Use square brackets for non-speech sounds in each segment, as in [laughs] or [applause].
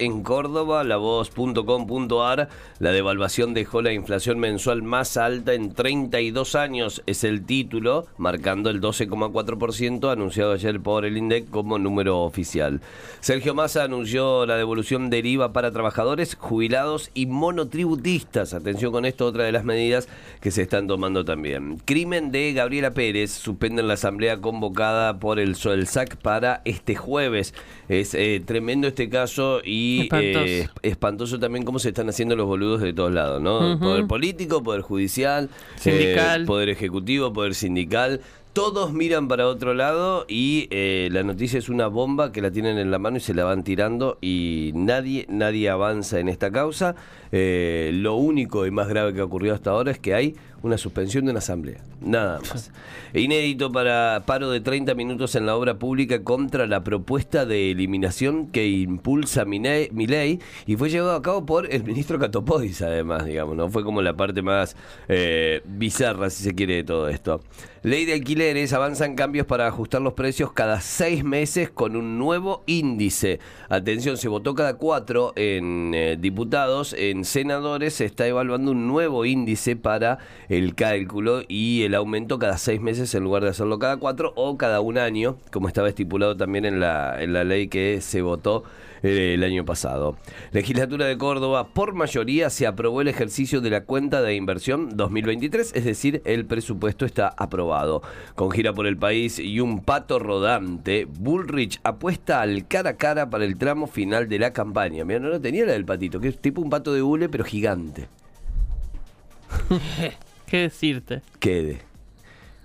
en Córdoba, lavoz.com.ar, la devaluación dejó la inflación mensual más alta en 32 años, es el título, marcando el 12,4% anunciado ayer por el INDEC como número oficial. Sergio Massa anunció la devolución del IVA para trabajadores, jubilados y monotributistas. Atención con esto, otra de las medidas que se están tomando también. Crimen de Gabriela Pérez, suspenden la asamblea convocada por el SOELSAC para este jueves. Es eh, tremendo este caso y eh, espantoso. también cómo se están haciendo los boludos de todos lados, ¿no? Poder político, poder judicial, sindical, eh, poder ejecutivo, poder sindical. Todos miran para otro lado y eh, la noticia es una bomba que la tienen en la mano y se la van tirando y nadie, nadie avanza en esta causa. lo único y más grave que ha ocurrido hasta ahora es que hay una suspensión de una asamblea. Nada más. Inédito para paro de 30 minutos en la obra pública contra la propuesta de eliminación que impulsa mi ley y fue llevado a cabo por el ministro Catopodis, además, digamos, ¿no? Fue como la parte más eh, bizarra, si se quiere, de todo esto. Ley de alquileres, avanzan cambios para ajustar los precios cada seis meses con un nuevo índice. Atención, se votó cada cuatro en eh, diputados, en senadores se está evaluando un nuevo índice para el cálculo y el aumento cada seis meses en lugar de hacerlo cada cuatro o cada un año, como estaba estipulado también en la, en la ley que se votó eh, el año pasado. Legislatura de Córdoba, por mayoría, se aprobó el ejercicio de la cuenta de inversión 2023, es decir, el presupuesto está aprobado. Con gira por el país y un pato rodante, Bullrich apuesta al cara a cara para el tramo final de la campaña. Mira, no lo tenía la del patito, que es tipo un pato de hule, pero gigante. [laughs] ¿Qué decirte? Quede.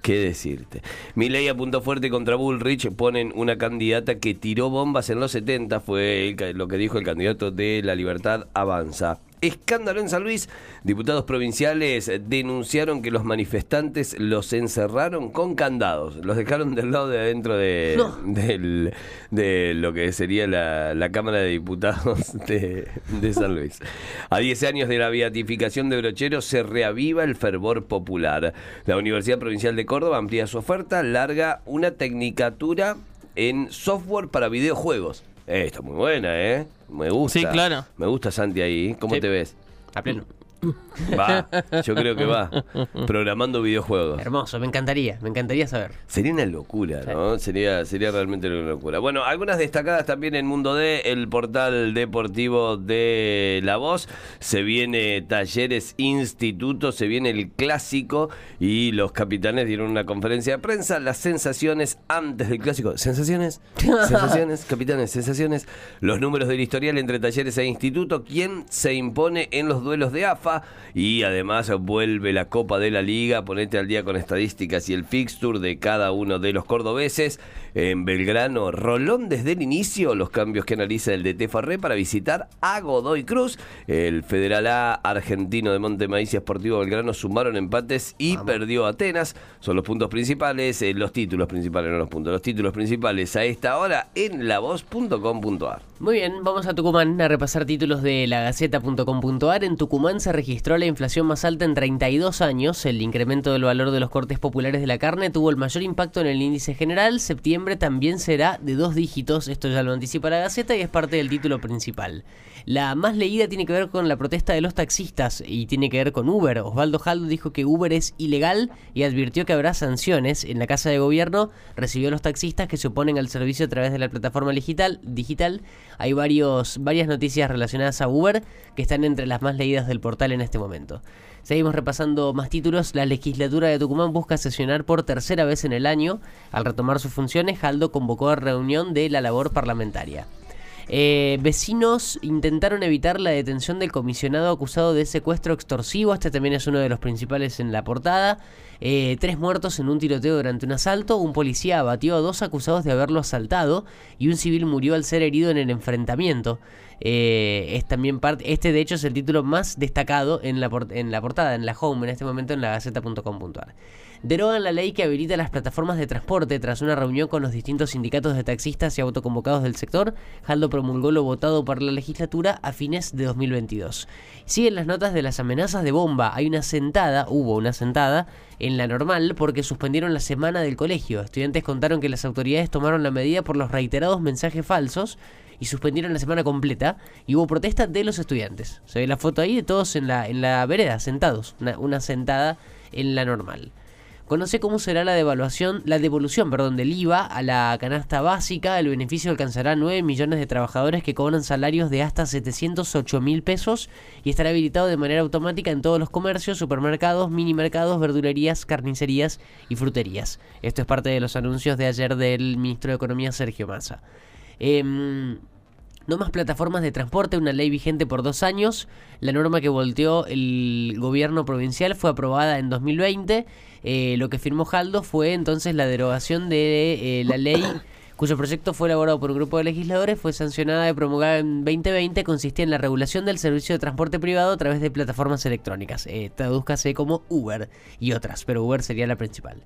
¿Qué decirte? Milei apuntó fuerte contra Bullrich, ponen una candidata que tiró bombas en los 70, fue lo que dijo el candidato de La Libertad Avanza. Escándalo en San Luis. Diputados provinciales denunciaron que los manifestantes los encerraron con candados. Los dejaron del lado de adentro de, de lo que sería la, Cámara de Diputados de, San Luis. A 10 años de la beatificación de Brochero se reaviva el fervor popular. La Universidad Provincial de Córdoba amplía su oferta, larga una tecnicatura en software para videojuegos. Eh, está muy buena, ¿eh? Me gusta. Sí, claro. Me gusta Santi ahí. ¿Cómo te ves? A pleno. [laughs] Va, yo creo que va. Programando videojuegos. Hermoso, me encantaría, me encantaría saber. Sería una locura, ¿no? Sería, sería realmente una locura. Bueno, algunas destacadas también en Mundo D, el portal deportivo de La Voz. Se viene Talleres Instituto, se viene el clásico y los capitanes dieron una conferencia de prensa. Las sensaciones antes del clásico. ¿Sensaciones? [laughs] ¿Sensaciones? capitanes, sensaciones. Los números del historial entre Talleres e Instituto. ¿Quién se impone en los duelos de AFA? Y además vuelve la Copa de la Liga. Ponete al día con estadísticas y el fixture de cada uno de los cordobeses. En Belgrano, Rolón desde el inicio, los cambios que analiza el DT Farré para visitar a Godoy Cruz. El Federal A argentino de Montemaíz y Esportivo Belgrano sumaron empates y perdió Atenas. Son los puntos principales, eh, los títulos principales, no los puntos, los títulos principales a esta hora en lavoz.com.ar. Muy bien, vamos a Tucumán a repasar títulos de lagaceta.com.ar. En Tucumán se registró la inflación más alta en 32 años. El incremento del valor de los cortes populares de la carne tuvo el mayor impacto en el índice general. Septiembre también será de dos dígitos. Esto ya lo anticipa la Gaceta y es parte del título principal. La más leída tiene que ver con la protesta de los taxistas y tiene que ver con Uber. Osvaldo Jaldo dijo que Uber es ilegal y advirtió que habrá sanciones. En la Casa de Gobierno recibió a los taxistas que se oponen al servicio a través de la plataforma digital. digital. Hay varios, varias noticias relacionadas a Uber que están entre las más leídas del portal en este momento. Seguimos repasando más títulos. La legislatura de Tucumán busca sesionar por tercera vez en el año. Al retomar sus funciones, Jaldo convocó a reunión de la labor parlamentaria. Eh, vecinos intentaron evitar la detención del comisionado acusado de secuestro extorsivo. Este también es uno de los principales en la portada. Eh, tres muertos en un tiroteo durante un asalto. Un policía abatió a dos acusados de haberlo asaltado y un civil murió al ser herido en el enfrentamiento. Eh, es también parte. Este, de hecho, es el título más destacado en la, en la portada, en la home, en este momento en la gaceta.com.ar. Derogan la ley que habilita las plataformas de transporte tras una reunión con los distintos sindicatos de taxistas y autoconvocados del sector. Jaldo promulgó lo votado por la legislatura a fines de 2022. Siguen las notas de las amenazas de bomba. Hay una sentada, hubo una sentada en la normal porque suspendieron la semana del colegio. Estudiantes contaron que las autoridades tomaron la medida por los reiterados mensajes falsos y suspendieron la semana completa y hubo protesta de los estudiantes. Se ve la foto ahí de todos en la, en la vereda, sentados, una sentada en la normal. Conoce cómo será la devaluación, la devolución, perdón, del IVA a la canasta básica. El beneficio alcanzará a 9 millones de trabajadores que cobran salarios de hasta 708 mil pesos y estará habilitado de manera automática en todos los comercios, supermercados, mini mercados, verdulerías, carnicerías y fruterías. Esto es parte de los anuncios de ayer del ministro de Economía Sergio Massa. Eh, no más plataformas de transporte, una ley vigente por dos años. La norma que volteó el gobierno provincial fue aprobada en 2020. Eh, lo que firmó Jaldo fue entonces la derogación de eh, la ley [coughs] cuyo proyecto fue elaborado por un grupo de legisladores, fue sancionada y promulgada en 2020, consistía en la regulación del servicio de transporte privado a través de plataformas electrónicas. Eh, tradúzcase como Uber y otras, pero Uber sería la principal.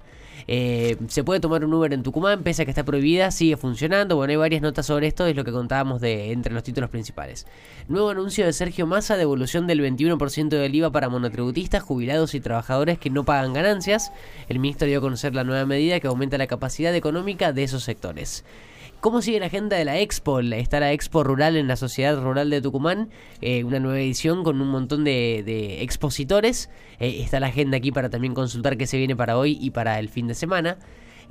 Eh, se puede tomar un Uber en Tucumán, pese a que está prohibida, sigue funcionando. Bueno, hay varias notas sobre esto, es lo que contábamos de entre los títulos principales. Nuevo anuncio de Sergio Massa, devolución del 21% del IVA para monotributistas, jubilados y trabajadores que no pagan ganancias. El ministro dio a conocer la nueva medida que aumenta la capacidad económica de esos sectores. ¿Cómo sigue la agenda de la Expo? Está la Expo Rural en la Sociedad Rural de Tucumán, eh, una nueva edición con un montón de, expositores. Eh, está la agenda aquí para también consultar qué se viene para hoy y para el fin de semana.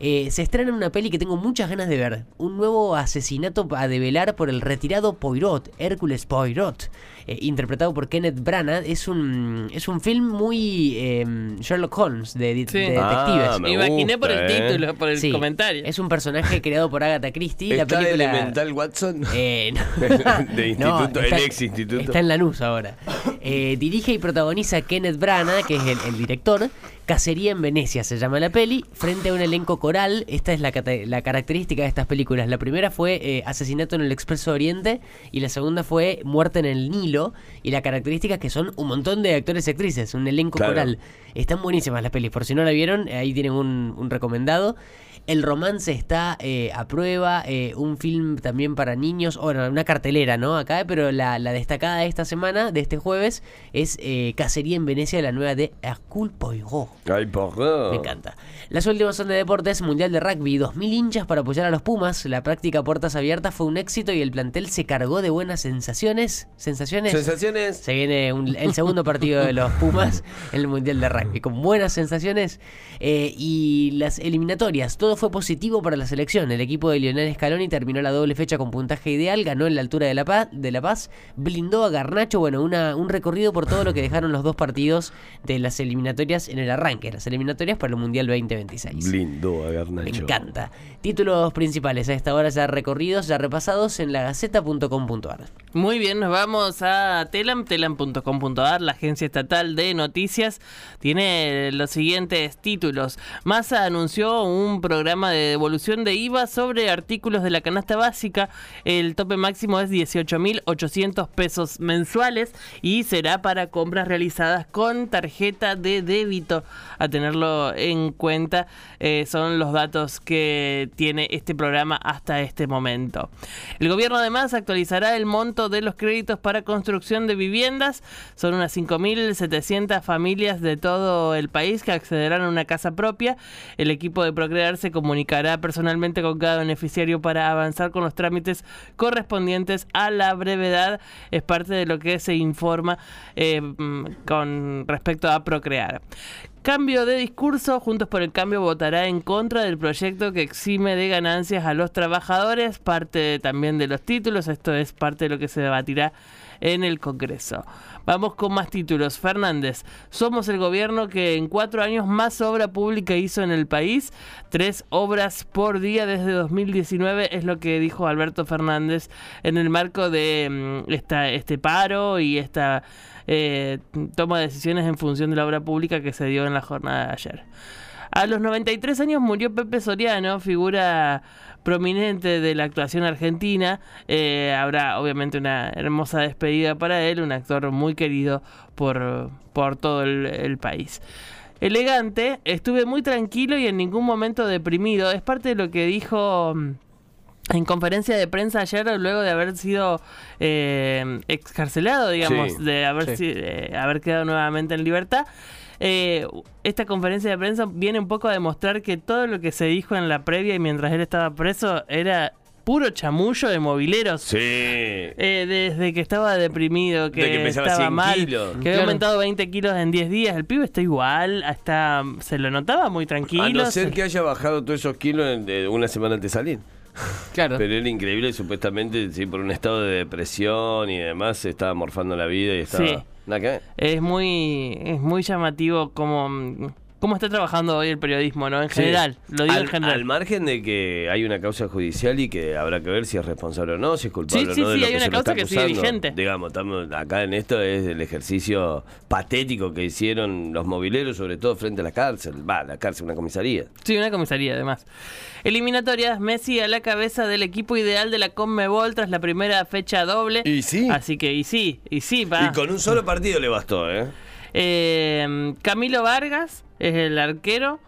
Eh, se estrena una peli que tengo muchas ganas de ver. Un nuevo asesinato a develar por el retirado Poirot, Hércules Poirot, eh, interpretado por Kenneth Branagh. Es un, es un film muy em, Sherlock Holmes de, detectives. Ah, me, imaginé por el eh. título, por el comentario. Es un personaje [laughs] creado por Agatha Christie. ¿Está la película... Elemental Watson? Eh, [laughs] de [laughs] instituto, el ex instituto. Está en Lanús ahora. Dirige y protagoniza Kenneth Branagh, que es el director. Cacería en Venecia se llama la peli, frente a un elenco coral. Esta es la, la característica de estas películas. La primera fue eh, Asesinato en el Expreso Oriente y la segunda fue Muerte en el Nilo. Y la característica es que son un montón de actores y actrices, un elenco coral. Están buenísimas las pelis, por si no la vieron, ahí tienen un, un recomendado. El romance está eh, a prueba, eh, un film también para niños, bueno, una cartelera, ¿no? Acá, pero la, destacada de esta semana, de este jueves, es eh, Cacería en Venecia, la nueva de Hercule Poirot. Ay, Me encanta. Las últimas son de deportes, Mundial de Rugby, 2.000 hinchas para apoyar a los Pumas. La práctica puertas abiertas fue un éxito y el plantel se cargó de buenas sensaciones. ¿Sensaciones? Sensaciones. Se viene el segundo partido de los Pumas en el Mundial de Rugby, con buenas sensaciones. y las eliminatorias, todo fue positivo para la selección. El equipo de Lionel Scaloni terminó la doble fecha con puntaje ideal, ganó en la altura de La Paz, de la Paz blindó a Garnacho, bueno, una, un recorrido por todo lo que dejaron los dos partidos de las eliminatorias en el arranque, las eliminatorias para el Mundial 2026. Blindó a Garnacho. Me encanta. Títulos principales a esta hora ya recorridos, ya repasados en la gaceta.com.ar. Muy bien, nos vamos a Telam, telam.com.ar, la agencia estatal de noticias, tiene los siguientes títulos. Massa anunció un programa de devolución de IVA sobre artículos de la canasta básica. El tope máximo es 18.800 pesos mensuales y será para compras realizadas con tarjeta de débito. A tenerlo en cuenta eh, son los datos que tiene este programa hasta este momento. El gobierno además actualizará el monto de los créditos para construcción de viviendas. Son unas 5.700 familias de todo el país que accederán a una casa propia. El equipo de Procrear se comunicará personalmente con cada beneficiario para avanzar con los trámites correspondientes a la brevedad. Es parte de lo que se informa eh, con respecto a Procrear. Cambio de discurso, Juntos por el Cambio votará en contra del proyecto que exime de ganancias a los trabajadores, parte también de los títulos, esto es parte de lo que se debatirá en el Congreso. Vamos con más títulos. Fernández, somos el gobierno que en cuatro años más obra pública hizo en el país. Tres obras por día desde 2019 es lo que dijo Alberto Fernández en el marco de mm, esta, este paro y esta eh, toma de decisiones en función de la obra pública que se dio en la jornada de ayer. A los 93 años murió Pepe Soriano, figura prominente de la actuación argentina. Eh, habrá obviamente una hermosa despedida para él, un actor muy querido por, por todo el, país. Elegante, estuve muy tranquilo y en ningún momento deprimido. Es parte de lo que dijo mm, en conferencia de prensa ayer, luego de haber sido eh, excarcelado, digamos, Sí, de haber, sí. si- eh, haber quedado nuevamente en libertad. Eh, esta conferencia de prensa viene un poco a demostrar que todo lo que se dijo en la previa y mientras él estaba preso era puro chamullo de mobileros. Sí. Eh, desde que estaba deprimido, que, De que pesaba estaba 100 mal, kilos. que había Claro. aumentado 20 kilos en 10 días. El pibe está igual, hasta se lo notaba muy tranquilo. A no ser se- que haya bajado todos esos kilos en- de una semana antes de salir. Claro. Pero era increíble, supuestamente, sí, por un estado de depresión y demás, se estaba morfando la vida y estaba. Sí. Nada que ver. Es muy, es muy llamativo como cómo está trabajando hoy el periodismo, ¿no? En Sí. general, lo digo al, en general. al margen de que hay una causa judicial y que habrá que ver si es responsable o no, si es culpable Sí, o sí, no de sí, lo hay una causa que sigue vigente. Digamos, estamos acá en esto es el ejercicio patético que hicieron los mobileros, sobre todo frente a la cárcel. Va, la cárcel, una comisaría. Sí, una comisaría además. Eliminatorias, Messi a la cabeza del equipo ideal de la Conmebol tras la primera fecha doble. Y sí. Así que, y sí, y sí, va. Y con un solo partido le bastó, ¿eh? Eh, Camilo Vargas es el arquero.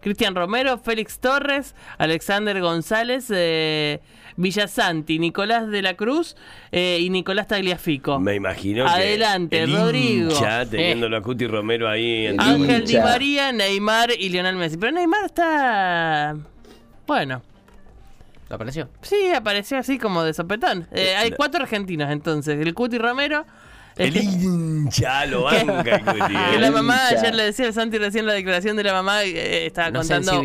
Cristian Romero, Félix Torres, Alexander González, eh, Villasanti, Nicolás de la Cruz eh, y Nicolás Tagliafico. Me imagino Adelante, que el Rodrigo. hincha, teniéndolo a Cuti Romero ahí en Ángel Di. María, Neymar y Lionel Messi. Pero Neymar está. Bueno, ¿Apareció? sí, apareció así como de sopetón. Eh, hay cuatro argentinos entonces: el Cuti Romero. El [laughs] hincha lo banca. Que la mamá, ayer le decía a Santi recién la declaración de la mamá, eh, estaba Nos contando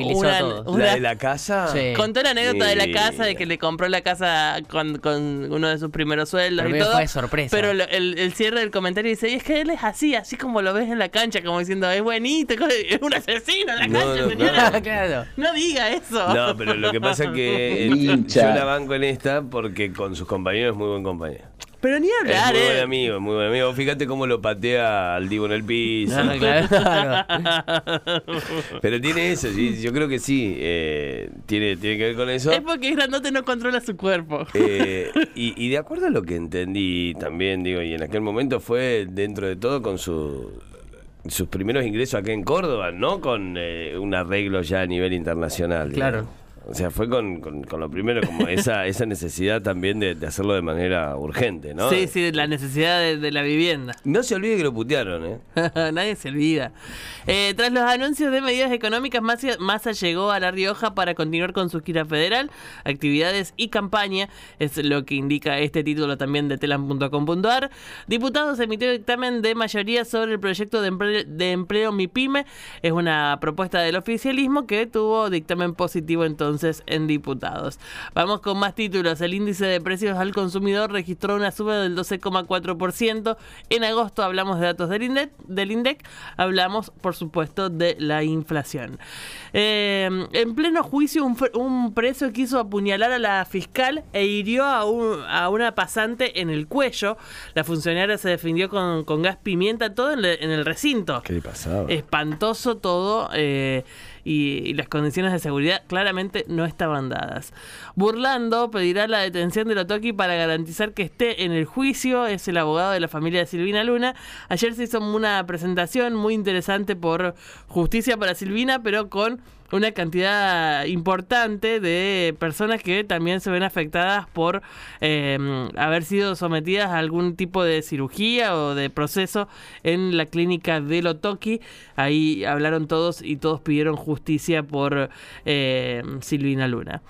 una, ¿La de la casa? Sí. Contó la anécdota de la casa, de que le compró la casa con, con uno de sus primeros sueldos Pero y todo. fue de sorpresa. Pero lo- el, el cierre del comentario dice, y es que él es así, así como lo ves en la cancha, como diciendo, es buenito, [laughs] es un asesino en la No, cancha, no, señora. claro. [laughs] claro. No diga eso. No, pero lo que pasa es que yo la banco en esta porque con sus compañeros es muy buen compañero. Pero ni Es hablar, muy buen eh. amigo, es muy buen amigo. Fíjate cómo lo patea al Divo en el piso. No, claro. [laughs] Pero tiene eso, sí, yo creo que sí. eh, tiene, tiene que ver con eso. Es porque es grandote no controla su cuerpo. Eh, y, y de acuerdo a lo que entendí también, digo, y en aquel momento fue dentro de todo con su, sus primeros ingresos acá en Córdoba, no con eh, un arreglo ya a nivel internacional. Claro. digamos. O sea, fue con, con- con lo primero, como esa, [laughs] esa necesidad también de, de hacerlo de manera urgente, ¿no? Sí, sí, la necesidad de, de la vivienda. No se olvide que lo putearon, ¿eh? [laughs] Nadie se olvida. Eh, tras los anuncios de medidas económicas, Massa, Massa llegó a La Rioja para continuar con su gira federal, actividades y campaña, es lo que indica este título también de telam.com.ar. Diputados emitió dictamen de mayoría sobre el proyecto de empleo, de empleo MIPYME. Es una propuesta del oficialismo que tuvo dictamen positivo entonces en diputados. Vamos con más títulos. El índice de precios al consumidor registró una suba del 12,4%. En agosto hablamos de datos del INDEC, del INDEC hablamos por supuesto de la inflación. Eh, en pleno juicio un, preso quiso apuñalar a la fiscal e hirió a, un- a una pasante en el cuello. La funcionaria se defendió con, con gas pimienta, todo en, le- en el recinto. ¿Qué le pasaba? Espantoso todo eh, y, y las condiciones de seguridad claramente no estaban dadas. Burlando pedirá la detención de Lotoki para garantizar que esté en el juicio. Es el abogado de la familia de Silvina Luna. Ayer se hizo una presentación muy interesante por Justicia para Silvina, pero con una cantidad importante de personas que también se ven afectadas por eh, haber sido sometidas a algún tipo de cirugía o de proceso en la clínica de Lotoki. Ahí hablaron todos y todos pidieron justicia por eh, Silvina Luna.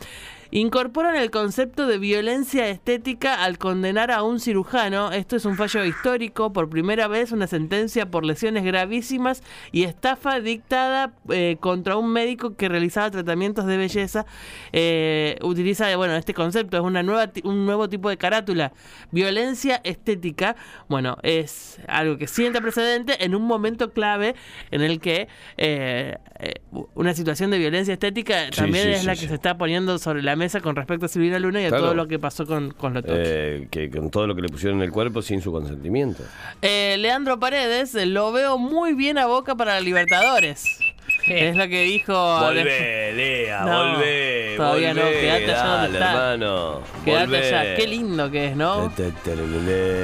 Incorporan el concepto de violencia estética al condenar a un cirujano. Esto es un fallo histórico. Por primera vez, una sentencia por lesiones gravísimas y estafa dictada eh, contra un médico que realizaba tratamientos de belleza. Eh, utiliza, bueno, este concepto es una nueva, un nuevo tipo de carátula. Violencia estética. Bueno, es algo que sienta precedente en un momento clave en el que eh, eh, una situación de violencia estética Sí, también sí, es sí, la que se está poniendo sobre la mesa con respecto a Silvina Luna y a Claro. todo lo que pasó con, con Lotoki. Eh, que con todo lo que le pusieron en el cuerpo sin su consentimiento. Eh, Leandro Paredes, lo veo muy bien a boca para Libertadores. Es lo que dijo. Volvé, Lea, [laughs] No, volvé. todavía no, quedate allá donde dale, está. hermano. Quédate volvé. allá. Qué lindo que es, ¿no?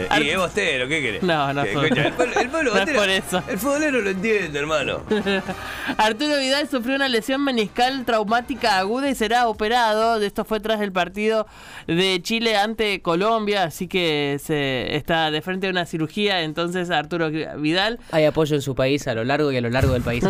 Ar- Y es bostero, ¿qué querés? No, no ¿Qué, soy- escucha, el pueblo, el pueblo [laughs] No es por eso. El futbolero lo entiende, hermano. [laughs] Arturo Vidal sufrió una lesión meniscal traumática aguda y será operado. Esto fue tras el partido de Chile ante Colombia, así que se está de frente a una cirugía. Entonces Arturo Vidal Hay apoyo en su país a lo largo y a lo largo del país.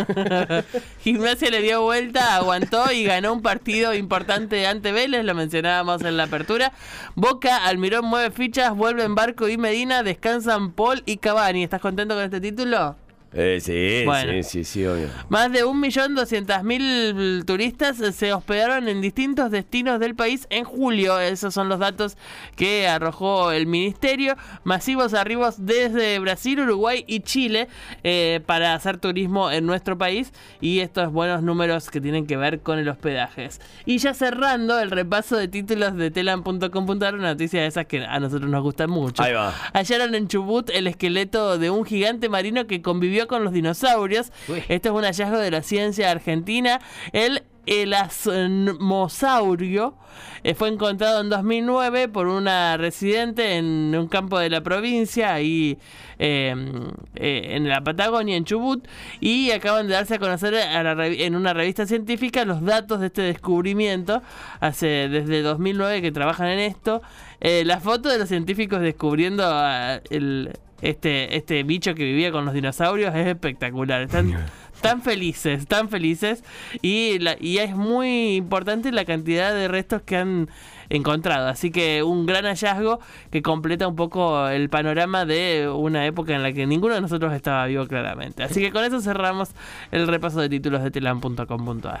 Gimnasia le dio vuelta, aguantó y ganó un partido importante ante Vélez, lo mencionábamos en la apertura. Boca, Almirón mueve fichas, vuelven Barco y Medina, descansan Paul y Cavani. ¿Estás contento con este título? Eh, sí, Bueno. sí, sí, sí, obvio. Más de 1.200.000 turistas se hospedaron en distintos destinos del país en julio. Esos son los datos que arrojó el ministerio. Masivos arribos desde Brasil, Uruguay y Chile eh, para hacer turismo en nuestro país. Y estos buenos números que tienen que ver con el hospedaje. Y ya cerrando el repaso de títulos de telan.com.ar, una noticia de esas que a nosotros nos gustan mucho. Ahí va. Hallaron en Chubut el esqueleto de un gigante marino que convivió con los dinosaurios. Uy. Este es un hallazgo de la ciencia argentina. El elasmosaurio eh, fue encontrado en 2009 por una residente en un campo de la provincia, ahí eh, eh, en la Patagonia, en Chubut, y acaban de darse a conocer a la revi- en una revista científica los datos de este descubrimiento. Hace desde 2009 que trabajan en esto. Eh, la foto de los científicos descubriendo ah, el, este, este bicho que vivía con los dinosaurios es espectacular. Están [laughs] tan felices, tan felices. Y, la- y es muy importante la cantidad de restos que han encontrado. Así que un gran hallazgo que completa un poco el panorama de una época en la que ninguno de nosotros estaba vivo claramente. Así que con eso cerramos el repaso de títulos de telam.com.ar.